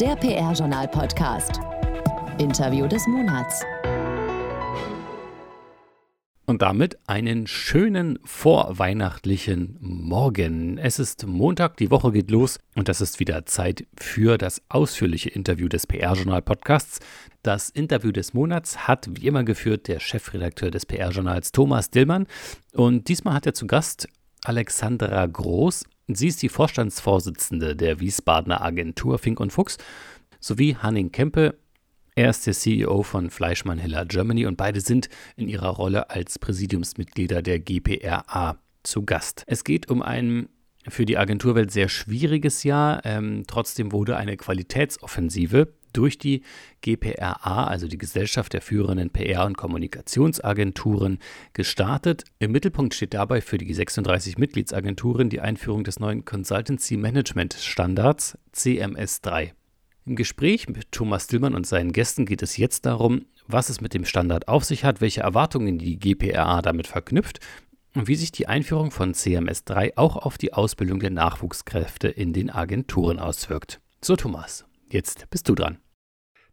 Der PR-Journal-Podcast. Interview des Monats. Und damit einen schönen vorweihnachtlichen Morgen. Es ist Montag, die Woche geht los und das ist wieder Zeit für das ausführliche Interview des PR-Journal-Podcasts. Das Interview des Monats hat wie immer geführt der Chefredakteur des PR-Journals Thomas Dillmann und diesmal hat er zu Gast Alexandra Groß. Sie ist die Vorstandsvorsitzende der Wiesbadener Agentur Fink und Fuchs sowie Hanning Kempe. Er ist der CEO von Fleischmann Hiller Germany und beide sind in ihrer Rolle als Präsidiumsmitglieder der GPRA zu Gast. Es geht um ein für die Agenturwelt sehr schwieriges Jahr. Ähm, trotzdem wurde eine Qualitätsoffensive durch die GPRA, also die Gesellschaft der führenden PR- und Kommunikationsagenturen, gestartet. Im Mittelpunkt steht dabei für die 36 Mitgliedsagenturen die Einführung des neuen Consultancy Management Standards CMS3. Im Gespräch mit Thomas Dillmann und seinen Gästen geht es jetzt darum, was es mit dem Standard auf sich hat, welche Erwartungen die GPRA damit verknüpft und wie sich die Einführung von CMS3 auch auf die Ausbildung der Nachwuchskräfte in den Agenturen auswirkt. So Thomas, jetzt bist du dran.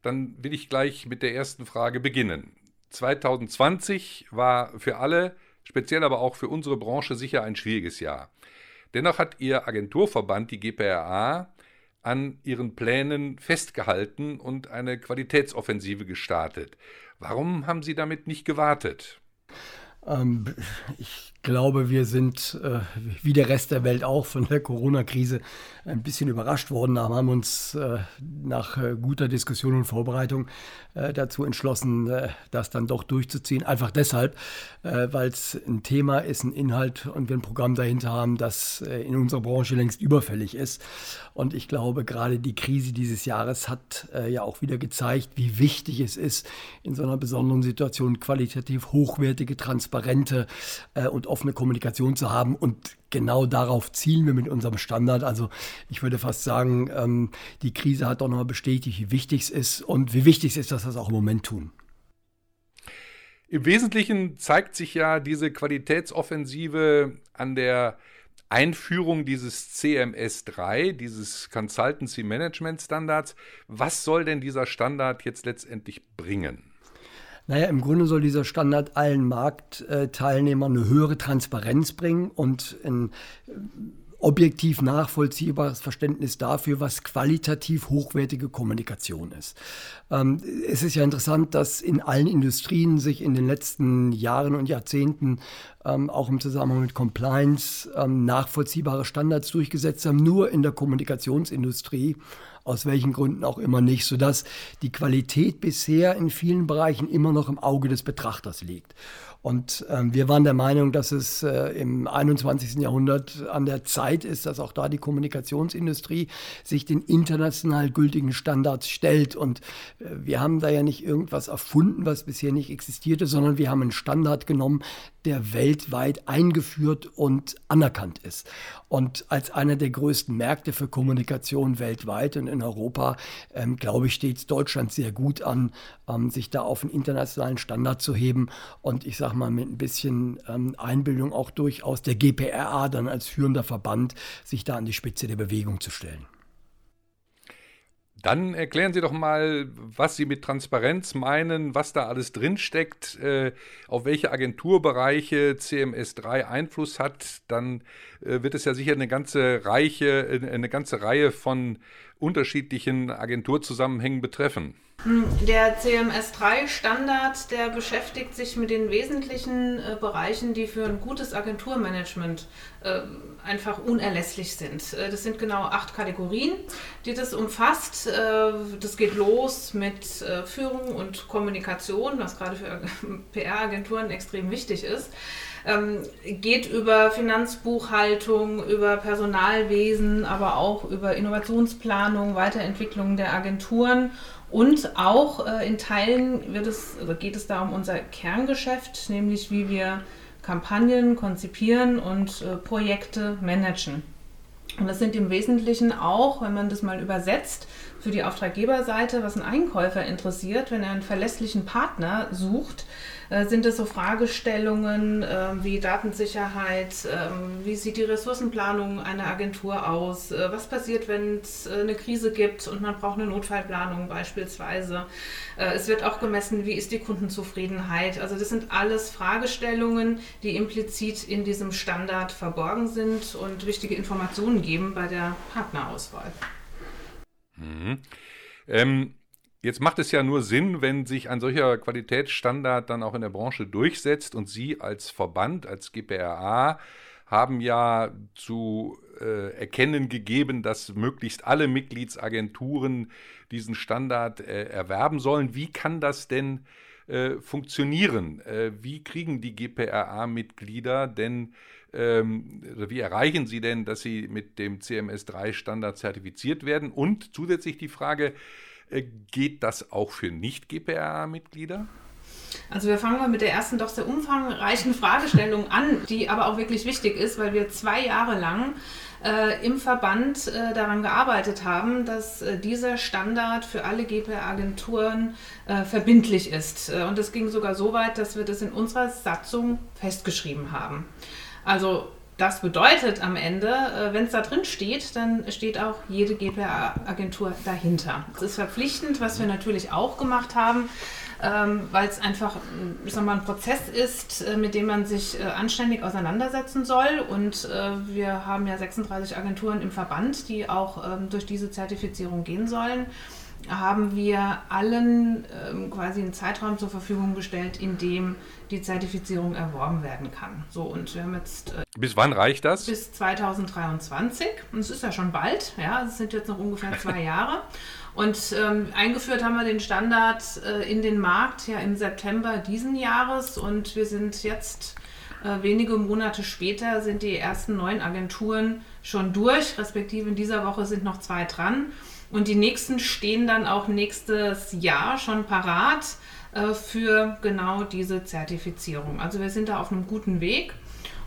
Dann will ich gleich mit der ersten Frage beginnen. 2020 war für alle, speziell aber auch für unsere Branche sicher ein schwieriges Jahr. Dennoch hat Ihr Agenturverband, die GPRA, an ihren Plänen festgehalten und eine Qualitätsoffensive gestartet. Warum haben Sie damit nicht gewartet? Ähm, ich glaube, wir sind äh, wie der Rest der Welt auch von der Corona-Krise ein bisschen überrascht worden, aber haben uns äh, nach äh, guter Diskussion und Vorbereitung äh, dazu entschlossen, äh, das dann doch durchzuziehen. Einfach deshalb, äh, weil es ein Thema ist, ein Inhalt und wir ein Programm dahinter haben, das in unserer Branche längst überfällig ist. Und ich glaube, gerade die Krise dieses Jahres hat ja auch wieder gezeigt, wie wichtig es ist, in so einer besonderen Situation qualitativ hochwertige, transparente und offene Kommunikation zu haben. Und genau darauf zielen wir mit unserem Standard. Also ich würde fast sagen, ähm, die Krise hat doch nochmal bestätigt, wie wichtig es ist und wie wichtig es ist, dass wir das auch im Moment tun. Im Wesentlichen zeigt sich ja diese Qualitätsoffensive an der Einführung dieses CMS 3, dieses Consultancy Management Standards. Was soll denn dieser Standard jetzt letztendlich bringen? Naja, im Grunde soll dieser Standard allen Marktteilnehmern eine höhere Transparenz bringen und ein äh, objektiv nachvollziehbares Verständnis dafür, was qualitativ hochwertige Kommunikation ist. Ähm, es ist ja interessant, dass in allen Industrien sich in den letzten Jahren und Jahrzehnten ähm, auch im Zusammenhang mit Compliance ähm, nachvollziehbare Standards durchgesetzt haben, nur in der Kommunikationsindustrie aus welchen Gründen auch immer nicht, sodass die Qualität bisher in vielen Bereichen immer noch im Auge des Betrachters liegt. Und ähm, wir waren der Meinung, dass es äh, im 21. Jahrhundert an der Zeit ist, dass auch da die Kommunikationsindustrie sich den international gültigen Standards stellt. Und äh, wir haben da ja nicht irgendwas erfunden, was bisher nicht existierte, sondern wir haben einen Standard genommen, der weltweit eingeführt und anerkannt ist. Und als einer der größten Märkte für Kommunikation weltweit und in Europa, ähm, glaube ich, steht Deutschland sehr gut an, ähm, sich da auf einen internationalen Standard zu heben. Und ich sage sag mal, mit ein bisschen ähm, Einbildung auch durchaus der GPRA dann als führender Verband sich da an die Spitze der Bewegung zu stellen. Dann erklären Sie doch mal, was Sie mit Transparenz meinen, was da alles drinsteckt, äh, auf welche Agenturbereiche CMS3 Einfluss hat. Dann äh, wird es ja sicher eine ganze, Reiche, äh, eine ganze Reihe von unterschiedlichen Agenturzusammenhängen betreffen. Der CMS3-Standard, der beschäftigt sich mit den wesentlichen äh, Bereichen, die für ein gutes Agenturmanagement äh, einfach unerlässlich sind. Äh, das sind genau acht Kategorien, die das umfasst. Äh, das geht los mit äh, Führung und Kommunikation, was gerade für PR-Agenturen extrem wichtig ist. Ähm, geht über Finanzbuchhaltung, über Personalwesen, aber auch über Innovationsplanung, Weiterentwicklung der Agenturen und auch äh, in Teilen wird es, also geht es da um unser Kerngeschäft, nämlich wie wir Kampagnen konzipieren und äh, Projekte managen. Und das sind im Wesentlichen auch, wenn man das mal übersetzt, für die Auftraggeberseite, was ein Einkäufer interessiert, wenn er einen verlässlichen Partner sucht, sind es so Fragestellungen äh, wie Datensicherheit, äh, wie sieht die Ressourcenplanung einer Agentur aus, äh, was passiert, wenn es äh, eine Krise gibt und man braucht eine Notfallplanung beispielsweise. Äh, es wird auch gemessen, wie ist die Kundenzufriedenheit. Also das sind alles Fragestellungen, die implizit in diesem Standard verborgen sind und wichtige Informationen geben bei der Partnerauswahl. Mhm. Ähm, jetzt macht es ja nur Sinn, wenn sich ein solcher Qualitätsstandard dann auch in der Branche durchsetzt und Sie als Verband, als GPRA, haben ja zu äh, erkennen gegeben, dass möglichst alle Mitgliedsagenturen diesen Standard äh, erwerben sollen. Wie kann das denn äh, funktionieren? Äh, wie kriegen die GPRA-Mitglieder denn ähm, wie erreichen Sie denn, dass Sie mit dem CMS3-Standard zertifiziert werden? Und zusätzlich die Frage, geht das auch für Nicht-GPRA-Mitglieder? Also wir fangen mal mit der ersten doch sehr umfangreichen Fragestellung an, die aber auch wirklich wichtig ist, weil wir zwei Jahre lang äh, im Verband äh, daran gearbeitet haben, dass äh, dieser Standard für alle GPR-Agenturen äh, verbindlich ist. Äh, und es ging sogar so weit, dass wir das in unserer Satzung festgeschrieben haben. Also das bedeutet am Ende, äh, wenn es da drin steht, dann steht auch jede GPA-Agentur dahinter. Das ist verpflichtend, was wir natürlich auch gemacht haben, ähm, weil es einfach ich sag mal, ein Prozess ist, äh, mit dem man sich äh, anständig auseinandersetzen soll. Und wir haben ja 36 Agenturen im Verband, die auch ähm, durch diese Zertifizierung gehen sollen haben wir allen ähm, quasi einen Zeitraum zur Verfügung gestellt, in dem die Zertifizierung erworben werden kann. So, und wir haben jetzt. Äh, bis wann reicht das? Bis 2023. Und es ist ja schon bald, ja, es sind jetzt noch ungefähr zwei Jahre. Und ähm, eingeführt haben wir den Standard äh, in den Markt ja im September diesen Jahres und wir sind jetzt äh, wenige Monate später sind die ersten neun Agenturen schon durch, respektive in dieser Woche sind noch zwei dran. Und die nächsten stehen dann auch nächstes Jahr schon parat äh, für genau diese Zertifizierung. Also wir sind da auf einem guten Weg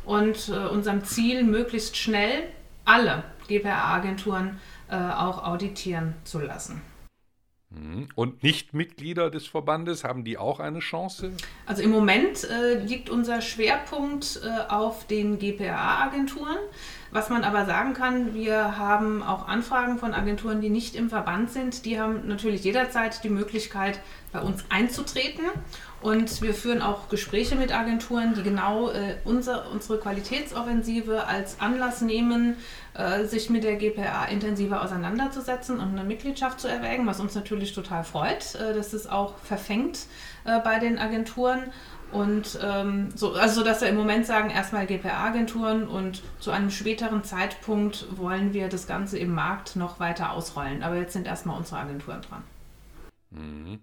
und äh, unserem Ziel, möglichst schnell alle GPA-Agenturen äh, auch auditieren zu lassen. Mhm. Und Nichtmitglieder des Verbandes, haben die auch eine Chance? Also im Moment äh, liegt unser Schwerpunkt äh, auf den GPA-Agenturen. Was man aber sagen kann, wir haben auch Anfragen von Agenturen, die nicht im Verband sind. Die haben natürlich jederzeit die Möglichkeit, bei uns einzutreten. Und wir führen auch Gespräche mit Agenturen, die genau äh, unser, unsere Qualitätsoffensive als Anlass nehmen, äh, sich mit der GPA intensiver auseinanderzusetzen und eine Mitgliedschaft zu erwägen, was uns natürlich total freut, äh, dass es auch verfängt äh, bei den Agenturen. Und ähm, so, also dass wir im Moment sagen, erstmal GPA-Agenturen und zu einem späteren Zeitpunkt wollen wir das Ganze im Markt noch weiter ausrollen. Aber jetzt sind erstmal unsere Agenturen dran. Mhm.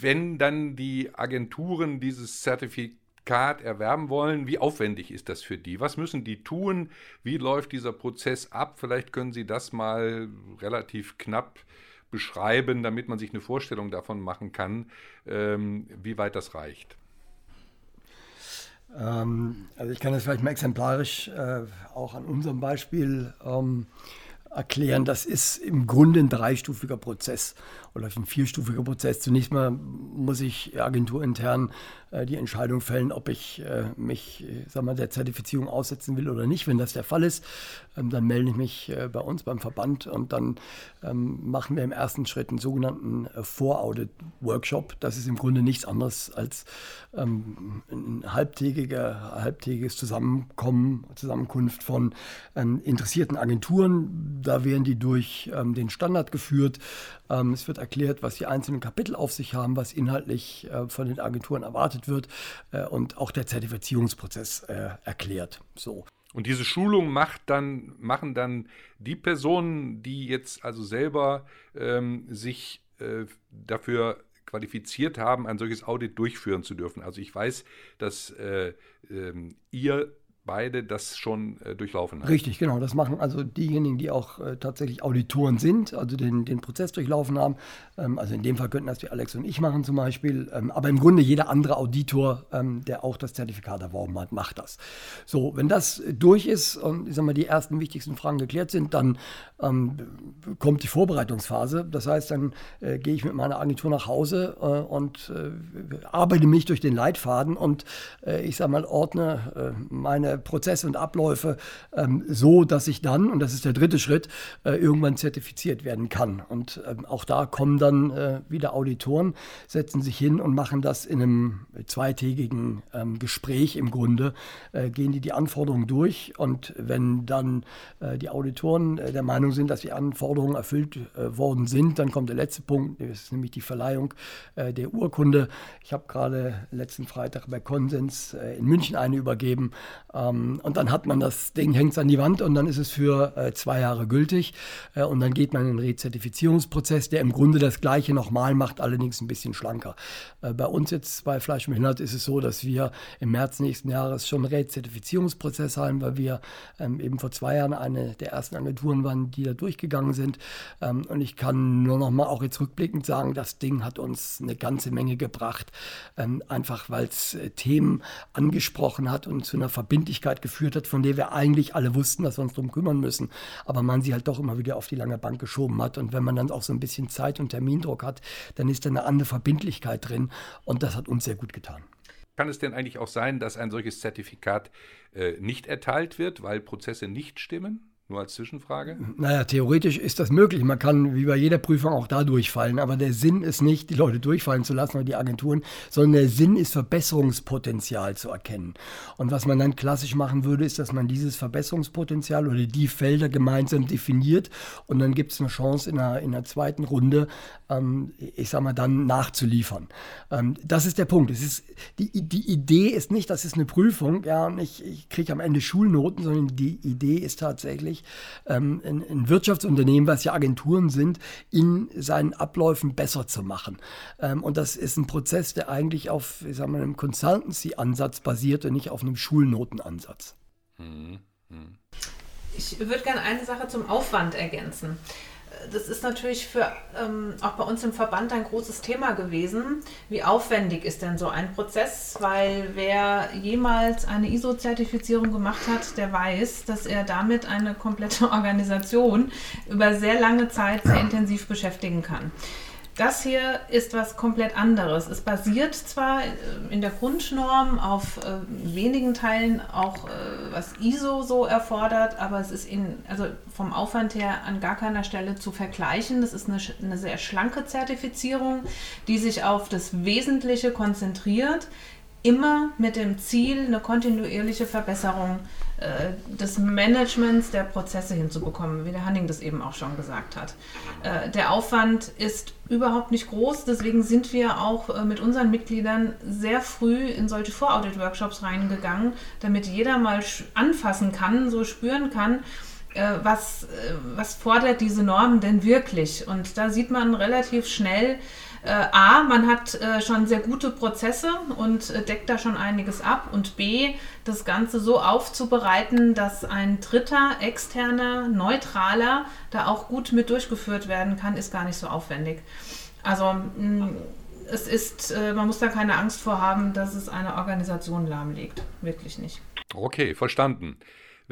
Wenn dann die Agenturen dieses Zertifikat erwerben wollen, wie aufwendig ist das für die? Was müssen die tun? Wie läuft dieser Prozess ab? Vielleicht können Sie das mal relativ knapp beschreiben, damit man sich eine Vorstellung davon machen kann, ähm, wie weit das reicht. Ähm, also ich kann das vielleicht mal exemplarisch äh, auch an unserem Beispiel ähm, erklären. Das ist im Grunde ein dreistufiger Prozess oder ein vierstufiger Prozess. Zunächst mal muss ich agenturintern äh, die Entscheidung fällen, ob ich äh, mich äh, sag mal, der Zertifizierung aussetzen will oder nicht. Wenn das der Fall ist, ähm, dann melde ich mich äh, bei uns beim Verband und dann ähm, machen wir im ersten Schritt einen sogenannten äh, Voraudit-Workshop. Das ist im Grunde nichts anderes als ähm, ein halbtägiger, halbtägiges Zusammenkommen, Zusammenkunft von ähm, interessierten Agenturen. Da werden die durch ähm, den Standard geführt. Ähm, es wird erklärt, was die einzelnen Kapitel auf sich haben, was inhaltlich äh, von den Agenturen erwartet wird äh, und auch der Zertifizierungsprozess äh, erklärt. So. Und diese Schulung macht dann, machen dann die Personen, die jetzt also selber ähm, sich äh, dafür qualifiziert haben, ein solches Audit durchführen zu dürfen. Also ich weiß, dass äh, ähm, ihr beide das schon äh, durchlaufen haben. Richtig, genau. Das machen also diejenigen, die auch äh, tatsächlich Auditoren sind, also den, den Prozess durchlaufen haben. Ähm, also in dem Fall könnten das wie Alex und ich machen zum Beispiel. Ähm, aber im Grunde jeder andere Auditor, ähm, der auch das Zertifikat erworben hat, macht das. So, wenn das durch ist und ich sag mal, die ersten wichtigsten Fragen geklärt sind, dann ähm, kommt die Vorbereitungsphase. Das heißt, dann äh, gehe ich mit meiner Agentur nach Hause äh, und äh, arbeite mich durch den Leitfaden und äh, ich sag mal, ordne äh, Prozesse und Abläufe ähm, so, dass ich dann, und das ist der dritte Schritt, äh, irgendwann zertifiziert werden kann. Und ähm, auch da kommen dann äh, wieder Auditoren, setzen sich hin und machen das in einem zweitägigen ähm, Gespräch im Grunde, äh, gehen die die Anforderungen durch. Und wenn dann äh, die Auditoren der Meinung sind, dass die Anforderungen erfüllt worden sind, dann kommt der letzte Punkt, das ist nämlich die Verleihung der Urkunde. Ich habe gerade letzten Freitag bei Konsens in München eine übergeben. Ähm, und dann hat man das Ding, hängt es an die Wand und dann ist es für äh, zwei Jahre gültig. Äh, und dann geht man in den Rezertifizierungsprozess, der im Grunde das Gleiche nochmal macht, allerdings ein bisschen schlanker. Äh, bei uns jetzt bei Fleisch und Behindert ist es so, dass wir im März nächsten Jahres schon einen Rezertifizierungsprozess haben, weil wir ähm, eben vor zwei Jahren eine der ersten Agenturen waren, die da durchgegangen sind. Ähm, und ich kann nur noch mal auch jetzt rückblickend sagen, das Ding hat uns eine ganze Menge gebracht, ähm, einfach weil es äh, Themen angesprochen hat und zu einer Verbindlichkeit geführt hat, von der wir eigentlich alle wussten, dass wir uns darum kümmern müssen, aber man sie halt doch immer wieder auf die lange Bank geschoben hat. Und wenn man dann auch so ein bisschen Zeit- und Termindruck hat, dann ist da eine andere Verbindlichkeit drin und das hat uns sehr gut getan. Kann es denn eigentlich auch sein, dass ein solches Zertifikat äh, nicht erteilt wird, weil Prozesse nicht stimmen? Nur als Zwischenfrage? Naja, theoretisch ist das möglich. Man kann wie bei jeder Prüfung auch da durchfallen. Aber der Sinn ist nicht, die Leute durchfallen zu lassen oder die Agenturen, sondern der Sinn ist, Verbesserungspotenzial zu erkennen. Und was man dann klassisch machen würde, ist, dass man dieses Verbesserungspotenzial oder die Felder gemeinsam definiert. Und dann gibt es eine Chance in einer, in einer zweiten Runde, ähm, ich sag mal, dann nachzuliefern. Ähm, das ist der Punkt. Es ist, die, die Idee ist nicht, das ist eine Prüfung, ja, und ich, ich kriege am Ende Schulnoten, sondern die Idee ist tatsächlich, ähm, ein, ein, Wirtschaftsunternehmen, was ja Agenturen sind, in seinen Abläufen besser zu machen. Ähm, und das ist ein Prozess, der eigentlich auf ich sag mal, einem Consultancy-Ansatz basiert und nicht auf einem Schulnotenansatz. Mhm. Mhm. Ich würde gerne eine Sache zum Aufwand ergänzen das ist natürlich für ähm, auch bei uns im Verband ein großes Thema gewesen. Wie aufwendig ist denn so ein Prozess? Weil wer jemals eine ISO-Zertifizierung gemacht hat, der weiß, dass er damit eine komplette Organisation über sehr lange Zeit sehr intensiv beschäftigen kann. Das hier ist was komplett anderes. Es basiert zwar äh, in der Grundnorm auf äh, wenigen Teilen auch, äh, was ISO so erfordert, aber es ist in, also vom Aufwand her an gar keiner Stelle zu vergleichen. Das ist eine, eine sehr schlanke Zertifizierung, die sich auf das Wesentliche konzentriert, immer mit dem Ziel, eine kontinuierliche Verbesserung äh, des Managements der Prozesse hinzubekommen, wie der Hanning das eben auch schon gesagt hat. Äh, der Aufwand ist überhaupt nicht groß, deswegen sind wir auch äh, mit unseren Mitgliedern sehr früh in solche Voraudit-Workshops reingegangen, damit jeder mal anfassen kann, so spüren kann, was, was fordert diese Norm denn wirklich. Und da sieht man relativ schnell, äh, A, man hat äh, schon sehr gute Prozesse und äh, deckt da schon einiges ab und B, das Ganze so aufzubereiten, dass ein dritter, externer, neutraler da auch gut mit durchgeführt werden kann, ist gar nicht so aufwendig. Also mh, es ist, äh, man muss da keine Angst vor haben, dass es eine Organisation lahmlegt. Wirklich nicht. Okay, verstanden.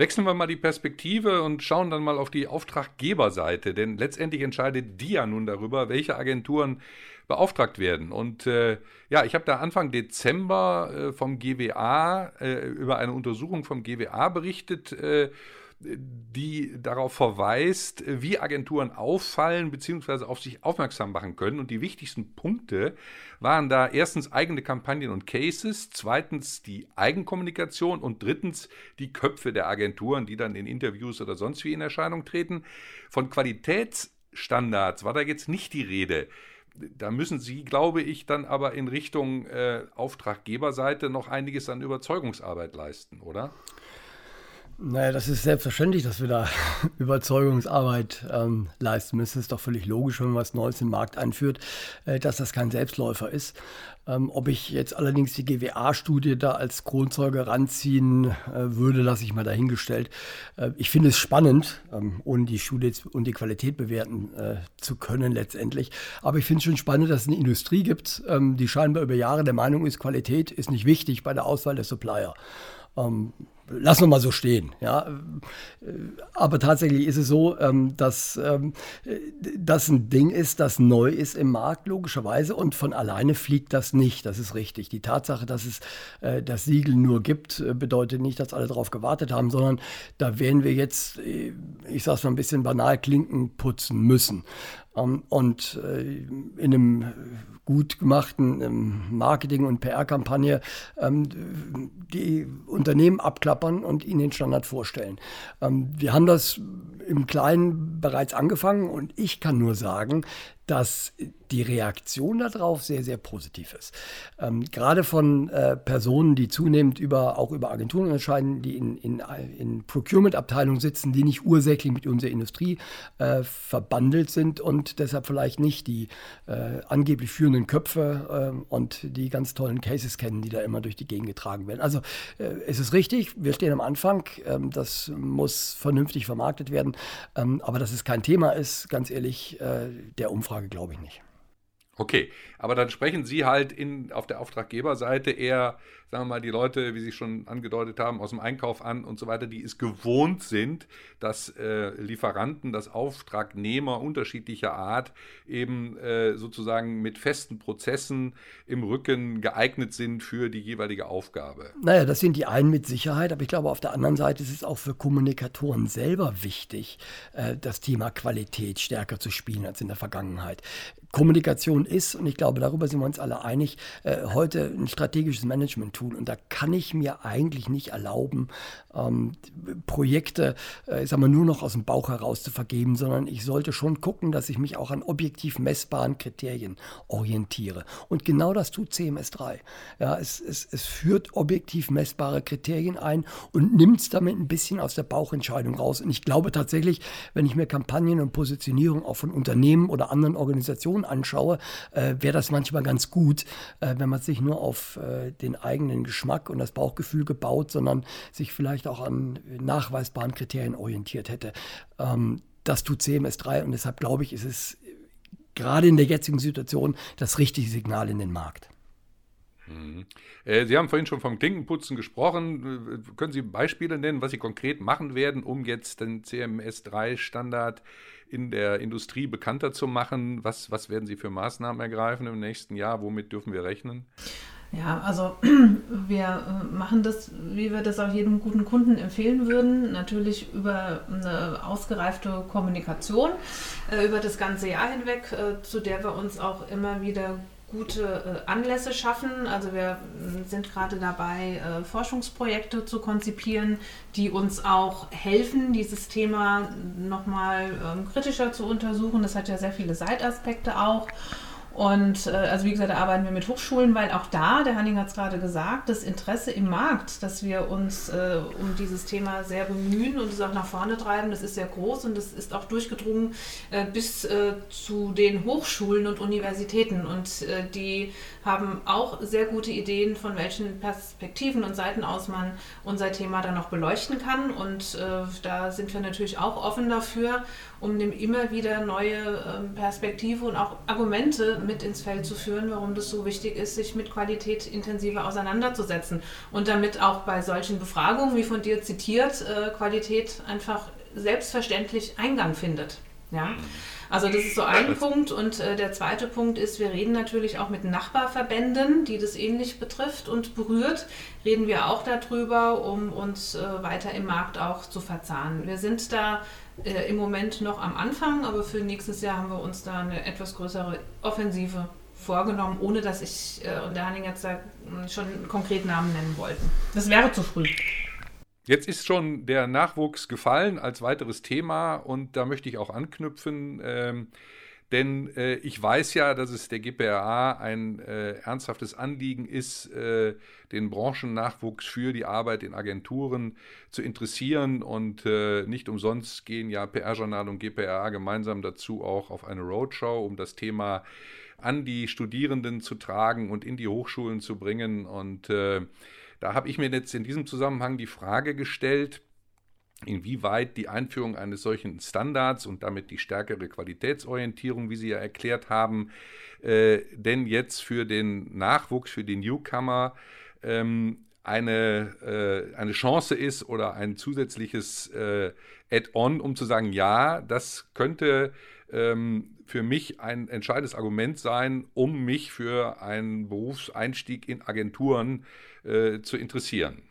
Wechseln wir mal die Perspektive und schauen dann mal auf die Auftraggeberseite, denn letztendlich entscheidet die ja nun darüber, welche Agenturen beauftragt werden. Und äh, ja, ich habe da Anfang Dezember äh, vom GWA äh, über eine Untersuchung vom GWA berichtet, äh, die darauf verweist, wie Agenturen auffallen bzw. auf sich aufmerksam machen können. Und die wichtigsten Punkte waren da erstens eigene Kampagnen und Cases, zweitens die Eigenkommunikation und drittens die Köpfe der Agenturen, die dann in Interviews oder sonst wie in Erscheinung treten. Von Qualitätsstandards war da jetzt nicht die Rede da müssen Sie, glaube ich, dann aber in Richtung äh, Auftraggeberseite noch einiges an Überzeugungsarbeit leisten, oder? Naja, das ist selbstverständlich, dass wir da Überzeugungsarbeit ähm, leisten müssen. Es ist doch völlig logisch, wenn man was Neues den Markt einführt, äh, dass das kein Selbstläufer ist. Ähm, ob ich jetzt allerdings die GWA-Studie da als Kronzeuge ranziehen äh, würde, lasse ich mal dahingestellt. Äh, ich finde es spannend, ähm, ohne die Studie und die Qualität bewerten äh, zu können letztendlich. Aber ich finde es schon spannend, dass es eine Industrie gibt, ähm, die scheinbar über Jahre der Meinung ist, Qualität ist nicht wichtig bei der Auswahl der Supplier. Lassen wir mal so stehen. Ja. Aber tatsächlich ist es so, ähm, dass ähm, das ein Ding ist, das neu ist im Markt, logischerweise, und von alleine fliegt das nicht. Das ist richtig. Die Tatsache, dass es äh, das Siegel nur gibt, äh, bedeutet nicht, dass alle darauf gewartet haben, sondern da werden wir jetzt, äh, ich sage es mal ein bisschen banal, Klinken putzen müssen. Ähm, und in einem gut gemachten Marketing- und PR-Kampagne die Unternehmen abklappern und ihnen den Standard vorstellen. Wir haben das im Kleinen bereits angefangen und ich kann nur sagen, dass die Reaktion darauf sehr, sehr positiv ist. Ähm, gerade von äh, Personen, die zunehmend über, auch über Agenturen entscheiden, die in, in, in Procurement-Abteilungen sitzen, die nicht ursächlich mit unserer Industrie äh, verbandelt sind und deshalb vielleicht nicht die äh, angeblich führenden Köpfe äh, und die ganz tollen Cases kennen, die da immer durch die Gegend getragen werden. Also äh, es ist richtig, wir stehen am Anfang, ähm, das muss vernünftig vermarktet werden, ähm, aber dass es kein Thema ist, ganz ehrlich, äh, der Umfrage glaube ich nicht. Okay, aber dann sprechen Sie halt in, auf der Auftraggeberseite eher, sagen wir mal, die Leute, wie Sie schon angedeutet haben, aus dem Einkauf an und so weiter, die es gewohnt sind, dass äh, Lieferanten, dass Auftragnehmer unterschiedlicher Art eben äh, sozusagen mit festen Prozessen im Rücken geeignet sind für die jeweilige Aufgabe. Naja, das sind die einen mit Sicherheit, aber ich glaube, auf der anderen Seite ist es auch für Kommunikatoren selber wichtig, äh, das Thema Qualität stärker zu spielen als in der Vergangenheit. Kommunikation ist, und ich glaube, darüber sind wir uns alle einig, äh, heute ein strategisches Management-Tool. Und da kann ich mir eigentlich nicht erlauben, ähm, Projekte, äh, ich sag mal, nur noch aus dem Bauch heraus zu vergeben, sondern ich sollte schon gucken, dass ich mich auch an objektiv messbaren Kriterien orientiere. Und genau das tut CMS3. Ja, es, es, es führt objektiv messbare Kriterien ein und nimmt es damit ein bisschen aus der Bauchentscheidung raus. Und ich glaube tatsächlich, wenn ich mir Kampagnen und Positionierung auch von Unternehmen oder anderen Organisationen anschaue, äh, wäre das manchmal ganz gut, äh, wenn man sich nur auf äh, den eigenen Geschmack und das Bauchgefühl gebaut, sondern sich vielleicht auch an nachweisbaren Kriterien orientiert hätte. Ähm, das tut CMS3 und deshalb glaube ich, ist es gerade in der jetzigen Situation das richtige Signal in den Markt. Mhm. Äh, Sie haben vorhin schon vom Klinkenputzen gesprochen. Können Sie Beispiele nennen, was Sie konkret machen werden, um jetzt den CMS3-Standard in der Industrie bekannter zu machen? Was, was werden Sie für Maßnahmen ergreifen im nächsten Jahr? Womit dürfen wir rechnen? Ja, also wir äh, machen das, wie wir das auch jedem guten Kunden empfehlen würden, natürlich über eine ausgereifte Kommunikation äh, über das ganze Jahr hinweg, äh, zu der wir uns auch immer wieder gute äh, Anlässe schaffen. Also wir äh, sind gerade dabei, äh, Forschungsprojekte zu konzipieren, die uns auch helfen, dieses Thema nochmal ähm, kritischer zu untersuchen. Das hat ja sehr viele Seitaspekte auch. Und äh, also wie gesagt, da arbeiten wir mit Hochschulen, weil auch da, der Hanning hat es gerade gesagt, das Interesse im Markt, dass wir uns äh, um dieses Thema sehr bemühen und es auch nach vorne treiben, das ist sehr groß und das ist auch durchgedrungen äh, bis äh, zu den Hochschulen und Universitäten. Und äh, die haben auch sehr gute Ideen, von welchen Perspektiven und Seiten aus man unser Thema dann noch beleuchten kann. Und äh, da sind wir natürlich auch offen dafür, um dem immer wieder neue äh, Perspektive und auch Argumente mit ins Feld zu führen, warum das so wichtig ist, sich mit Qualität intensiver auseinanderzusetzen. Und damit auch bei solchen Befragungen, wie von dir zitiert, äh, Qualität einfach selbstverständlich Eingang findet. Ja. Also das ist so ein Punkt. Und äh, der zweite Punkt ist, wir reden natürlich auch mit Nachbarverbänden, die das ähnlich betrifft und berührt. Reden wir auch darüber, um uns äh, weiter im Markt auch zu verzahnen. Wir sind da äh, im Moment noch am Anfang, aber für nächstes Jahr haben wir uns da eine etwas größere Offensive vorgenommen, ohne dass ich äh, und der Hanning jetzt da schon einen konkreten Namen nennen wollten. Das wäre zu früh. Jetzt ist schon der Nachwuchs gefallen als weiteres Thema und da möchte ich auch anknüpfen. Ähm, Denn äh, ich weiß ja, dass es der GPRA ein äh, ernsthaftes Anliegen ist, äh, den Branchennachwuchs für die Arbeit in Agenturen zu interessieren. Und äh, nicht umsonst gehen ja PR-Journal und GPRA gemeinsam dazu auch auf eine Roadshow, um das Thema an die Studierenden zu tragen und in die Hochschulen zu bringen. Und äh, da habe ich mir jetzt in diesem Zusammenhang die Frage gestellt, inwieweit die Einführung eines solchen Standards und damit die stärkere Qualitätsorientierung, wie Sie ja erklärt haben, äh, denn jetzt für den Nachwuchs, für die Newcomer ähm, eine, äh, eine Chance ist oder ein zusätzliches äh, Add-on, um zu sagen, ja, das könnte ähm, für mich ein entscheidendes Argument sein, um mich für einen Berufseinstieg in Agenturen äh, zu interessieren.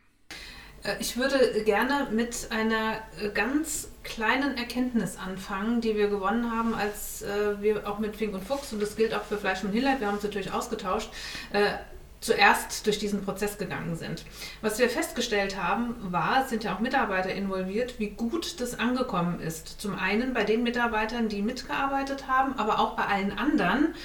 Äh, ich würde gerne mit einer äh, ganz kleinen Erkenntnis anfangen, die wir gewonnen haben, als äh, wir auch mit Fink und Fuchs, und das gilt auch für Fleisch und Hillert, wir haben uns natürlich ausgetauscht, äh, zuerst durch diesen Prozess gegangen sind. Was wir festgestellt haben, war, es sind ja auch Mitarbeiter involviert, wie gut das angekommen ist. Zum einen bei den Mitarbeitern, die mitgearbeitet haben, aber auch bei allen anderen,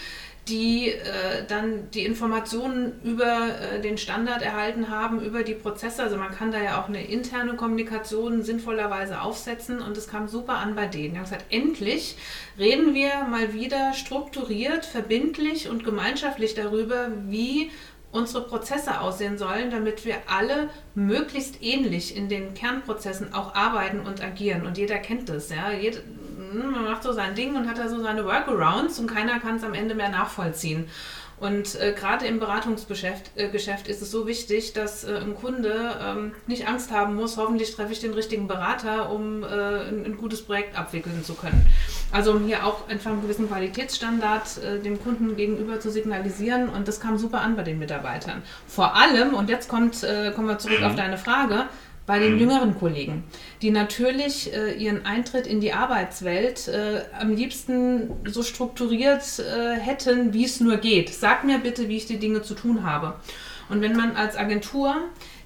die äh, dann die Informationen über äh, den Standard erhalten haben, über die Prozesse. Also man kann da ja auch eine interne Kommunikation sinnvollerweise aufsetzen und es kam super an bei denen. Die haben gesagt, endlich reden wir mal wieder strukturiert, verbindlich und gemeinschaftlich darüber, wie unsere Prozesse aussehen sollen, damit wir alle möglichst ähnlich in den Kernprozessen auch arbeiten und agieren. Und jeder kennt das. Ja? Hm, man macht so sein Ding und hat da so seine Workarounds und keiner kann es am Ende mehr nachvollziehen. Und äh, gerade im Beratungsgeschäft äh, Geschäft ist es so wichtig, dass äh, ein Kunde ähm, nicht Angst haben muss, hoffentlich treffe ich den richtigen Berater, um äh, ein, ein, gutes Projekt abwickeln zu können. Also um hier auch einfach einen gewissen Qualitätsstandard äh, dem Kunden gegenüber zu signalisieren und das kam super an bei den Mitarbeitern. Vor allem, und jetzt kommt, äh, kommen wir zurück auf mhm. deine Frage, bei den mhm. jüngeren Kollegen, die natürlich äh, ihren Eintritt in die Arbeitswelt äh, am liebsten so strukturiert äh, hätten, wie es nur geht. Sag mir bitte, wie ich die Dinge zu tun habe. Und wenn man als Agentur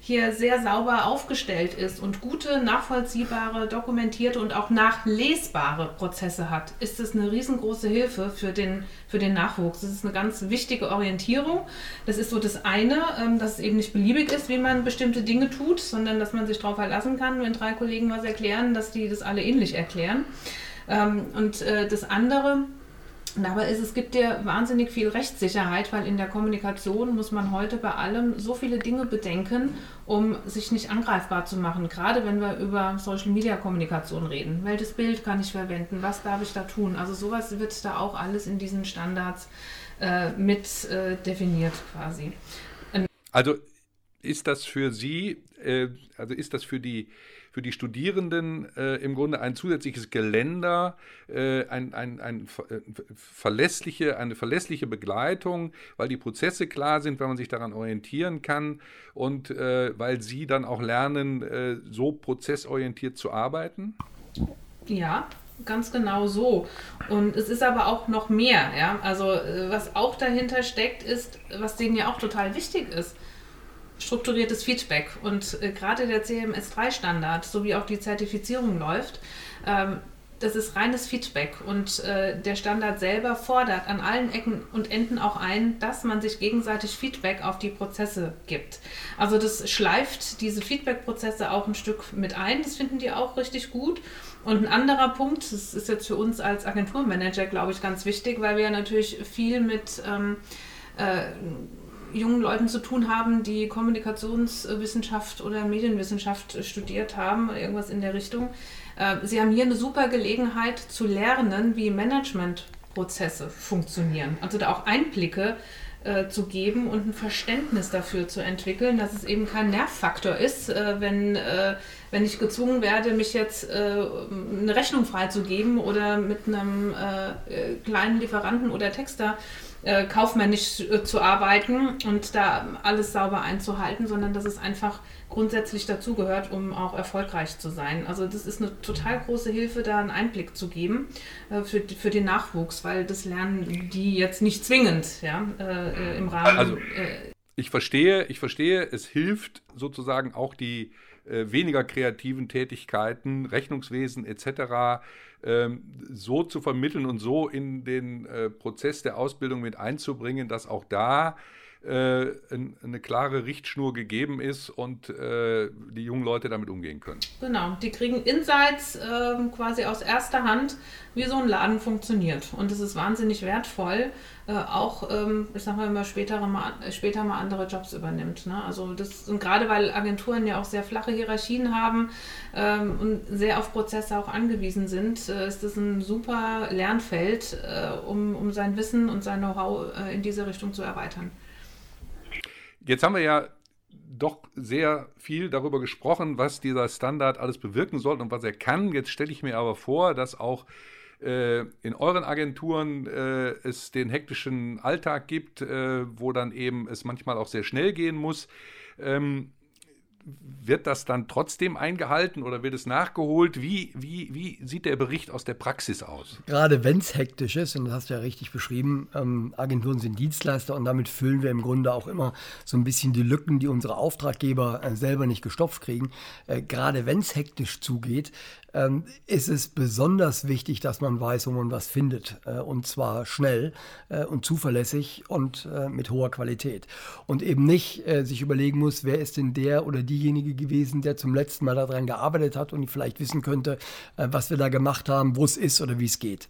hier sehr sauber aufgestellt ist und gute, nachvollziehbare, dokumentierte und auch nachlesbare Prozesse hat, ist es eine riesengroße Hilfe für den, für den Nachwuchs. Das ist eine ganz wichtige Orientierung. Das ist so das eine, ähm, dass es eben nicht beliebig ist, wie man bestimmte Dinge tut, sondern dass man sich darauf verlassen kann, wenn drei Kollegen was erklären, dass die das alle ähnlich erklären. Ähm, und äh, das andere, Dabei ist es gibt dir wahnsinnig viel Rechtssicherheit, weil in der Kommunikation muss man heute bei allem so viele Dinge bedenken, um sich nicht angreifbar zu machen. Gerade wenn wir über Social Media Kommunikation reden. Welches Bild kann ich verwenden? Was darf ich da tun? Also sowas wird da auch alles in diesen Standards äh, mit äh, definiert quasi. Also ist das für Sie, äh, also ist das für die für die Studierenden äh, im Grunde ein zusätzliches Geländer, äh, ein, ein, ein, äh, verlässliche, eine verlässliche Begleitung, weil die Prozesse klar sind, weil man sich daran orientieren kann und äh, weil sie dann auch lernen, äh, so prozessorientiert zu arbeiten? Ja, ganz genau so. Und es ist aber auch noch mehr. Ja? Also äh, was auch dahinter steckt, ist, was denen ja auch total wichtig ist strukturiertes Feedback. Und äh, gerade der CMS3-Standard, so wie auch die Zertifizierung läuft, ähm, das ist reines Feedback und äh, der Standard selber fordert an allen Ecken und Enden auch ein, dass man sich gegenseitig Feedback auf die Prozesse gibt. Also das schleift diese Feedback-Prozesse auch ein Stück mit ein. Das finden die auch richtig gut. Und ein anderer Punkt, das ist jetzt für uns als Agenturmanager, glaube ich, ganz wichtig, weil wir ja natürlich viel mit ähm, äh, jungen Leuten zu tun haben, die Kommunikationswissenschaft oder Medienwissenschaft studiert haben, irgendwas in der Richtung. Äh, sie haben hier eine super Gelegenheit zu lernen, wie Managementprozesse funktionieren. Also da auch Einblicke äh, zu geben und ein Verständnis dafür zu entwickeln, dass es eben kein Nervfaktor ist, äh, wenn, äh, wenn ich gezwungen werde, mich jetzt äh, eine Rechnung freizugeben oder mit einem äh, kleinen Lieferanten oder Texter äh, kaufmännisch äh, zu arbeiten und da alles sauber einzuhalten, sondern dass es einfach grundsätzlich dazugehört, um auch erfolgreich zu sein. Also das ist eine total große Hilfe, da einen Einblick zu geben äh, für, für den Nachwuchs, weil das lernen die jetzt nicht zwingend ja, äh, im Rahmen. Also, ich verstehe, ich verstehe, es hilft sozusagen auch die äh, weniger kreativen Tätigkeiten, Rechnungswesen etc. Ähm, so zu vermitteln und so in den äh, Prozess der Ausbildung mit einzubringen, dass auch da äh, eine klare Richtschnur gegeben ist und äh, die jungen Leute damit umgehen können. Genau, die kriegen Insights äh, quasi aus erster Hand, wie so ein Laden funktioniert. Und es ist wahnsinnig wertvoll, äh, auch, ähm, ich sag mal, wenn man später mal, später mal andere Jobs übernimmt. Ne? Also das, und gerade weil Agenturen ja auch sehr flache Hierarchien haben ähm, und sehr auf Prozesse auch angewiesen sind, äh, ist das ein super Lernfeld, äh, um, um sein Wissen und sein Know-how in diese Richtung zu erweitern. Jetzt haben wir ja doch sehr viel darüber gesprochen, was dieser Standard alles bewirken soll und was er kann. Jetzt stelle ich mir aber vor, dass auch äh, in euren Agenturen äh, es den hektischen Alltag gibt, äh, wo dann eben es manchmal auch sehr schnell gehen muss. Ähm, wird das dann trotzdem eingehalten oder wird es nachgeholt? Wie, wie, wie sieht der Bericht aus der Praxis aus? Gerade wenn es hektisch ist, und das hast du ja richtig beschrieben, ähm, Agenturen sind Dienstleister und damit füllen wir im Grunde auch immer so ein bisschen die Lücken, die unsere Auftraggeber äh, selber nicht gestopft kriegen. Äh, gerade wenn es hektisch zugeht, ähm, ist es besonders wichtig, dass man weiß, wo man was findet. Äh, und zwar schnell äh, und zuverlässig und äh, mit hoher Qualität. Und eben nicht äh, sich überlegen muss, wer ist denn der oder diejenige gewesen, der zum letzten Mal daran gearbeitet hat und vielleicht wissen könnte, äh, was wir da gemacht haben, wo es ist oder wie es geht.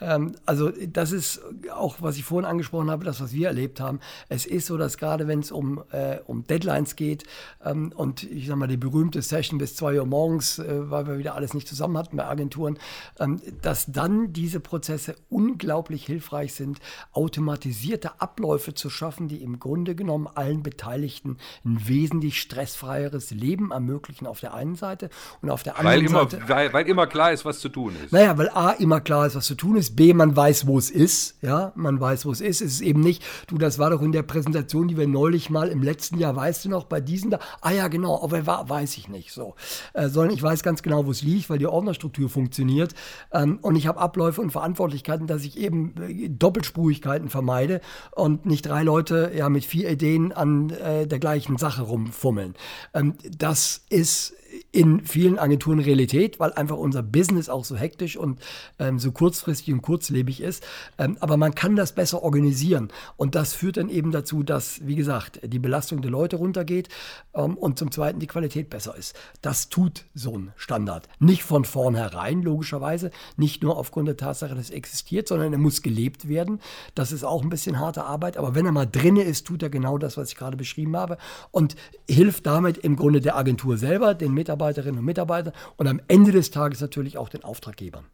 Ähm, also das ist auch, was ich vorhin angesprochen habe, das, was wir erlebt haben. Es ist so, dass gerade wenn es um, äh, um Deadlines geht ähm, und ich sage mal, die berühmte Session bis 2 Uhr morgens, weil wir wieder alles nicht nicht zusammen hatten bei Agenturen, ähm, dass dann diese Prozesse unglaublich hilfreich sind, automatisierte Abläufe zu schaffen, die im Grunde genommen allen Beteiligten ein wesentlich stressfreieres Leben ermöglichen auf der einen Seite und auf der anderen weil immer, Seite. Weil, weil immer klar ist, was zu tun ist. Naja, weil A, immer klar ist, was zu tun ist, B, man weiß, wo es ist, ja, man weiß, wo es ist. Es ist eben nicht, du, das war doch in der Präsentation, die wir neulich mal im letzten Jahr, weißt du noch, bei diesen da, ah ja, genau, aber war, weiß ich nicht, so. Äh, sondern ich weiß ganz genau, wo es liegt, weil die Ordnerstruktur funktioniert. Ähm, und ich habe Abläufe und Verantwortlichkeiten, dass ich eben äh, Doppelspurigkeiten vermeide und nicht drei Leute ja mit vier Ideen an äh, der gleichen Sache rumfummeln. Ähm, das ist in vielen Agenturen Realität, weil einfach unser Business auch so hektisch und ähm, so kurzfristig und kurzlebig ist. Ähm, aber man kann das besser organisieren. Und das führt dann eben dazu, dass, wie gesagt, die Belastung der Leute runtergeht ähm, und zum Zweiten die Qualität besser ist. Das tut so ein Standard. Nicht von vornherein, logischerweise, nicht nur aufgrund der Tatsache, dass es existiert, sondern er muss gelebt werden. Das ist auch ein bisschen harte Arbeit. Aber wenn er mal drin ist, tut er genau das, was ich gerade beschrieben habe und hilft damit im Grunde der Agentur selber, den Mitarbeiterinnen und Mitarbeitern und am Ende des Tages natürlich auch den Auftraggebern.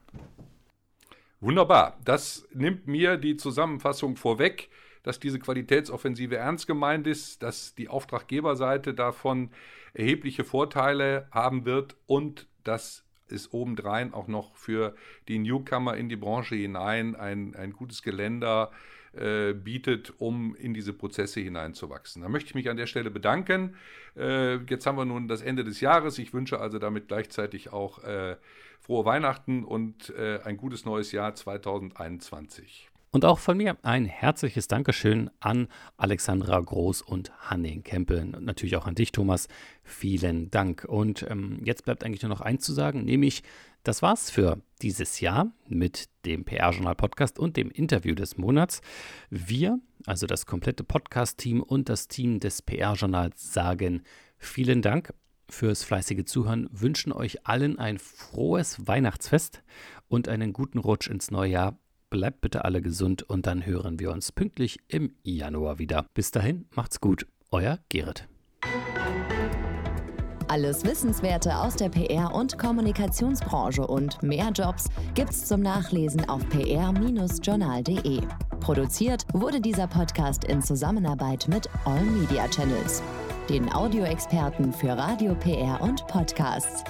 Wunderbar. Das nimmt mir die Zusammenfassung vorweg, dass diese Qualitätsoffensive ernst gemeint ist, dass die Auftraggeberseite davon erhebliche Vorteile haben wird und dass es obendrein auch noch für die Newcomer in die Branche hinein ein, ein gutes Geländer äh, bietet, um in diese Prozesse hineinzuwachsen. Da möchte ich mich an der Stelle bedanken. Äh, jetzt haben wir nun das Ende des Jahres. Ich wünsche also damit gleichzeitig auch äh, frohe Weihnachten und äh, ein gutes neues Jahr 2021. Und auch von mir ein herzliches Dankeschön an Alexandra Groß und Hanning Kempel. Und natürlich auch an dich, Thomas. Vielen Dank. Und ähm, jetzt bleibt eigentlich nur noch eins zu sagen, nämlich das war's für dieses Jahr mit dem PR-Journal-Podcast und dem Interview des Monats. Wir, also das komplette Podcast-Team und das Team des PR-Journals, sagen vielen Dank fürs fleißige Zuhören, wünschen euch allen ein frohes Weihnachtsfest und einen guten Rutsch ins neue Jahr. Bleibt bitte alle gesund und dann hören wir uns pünktlich im Januar wieder. Bis dahin, macht's gut. Euer Gerrit. Alles Wissenswerte aus der PR- und Kommunikationsbranche und mehr Jobs gibt's zum Nachlesen auf pr-journal.de. Produziert wurde dieser Podcast in Zusammenarbeit mit All Media Channels, den Audioexperten für Radio, PR und Podcasts.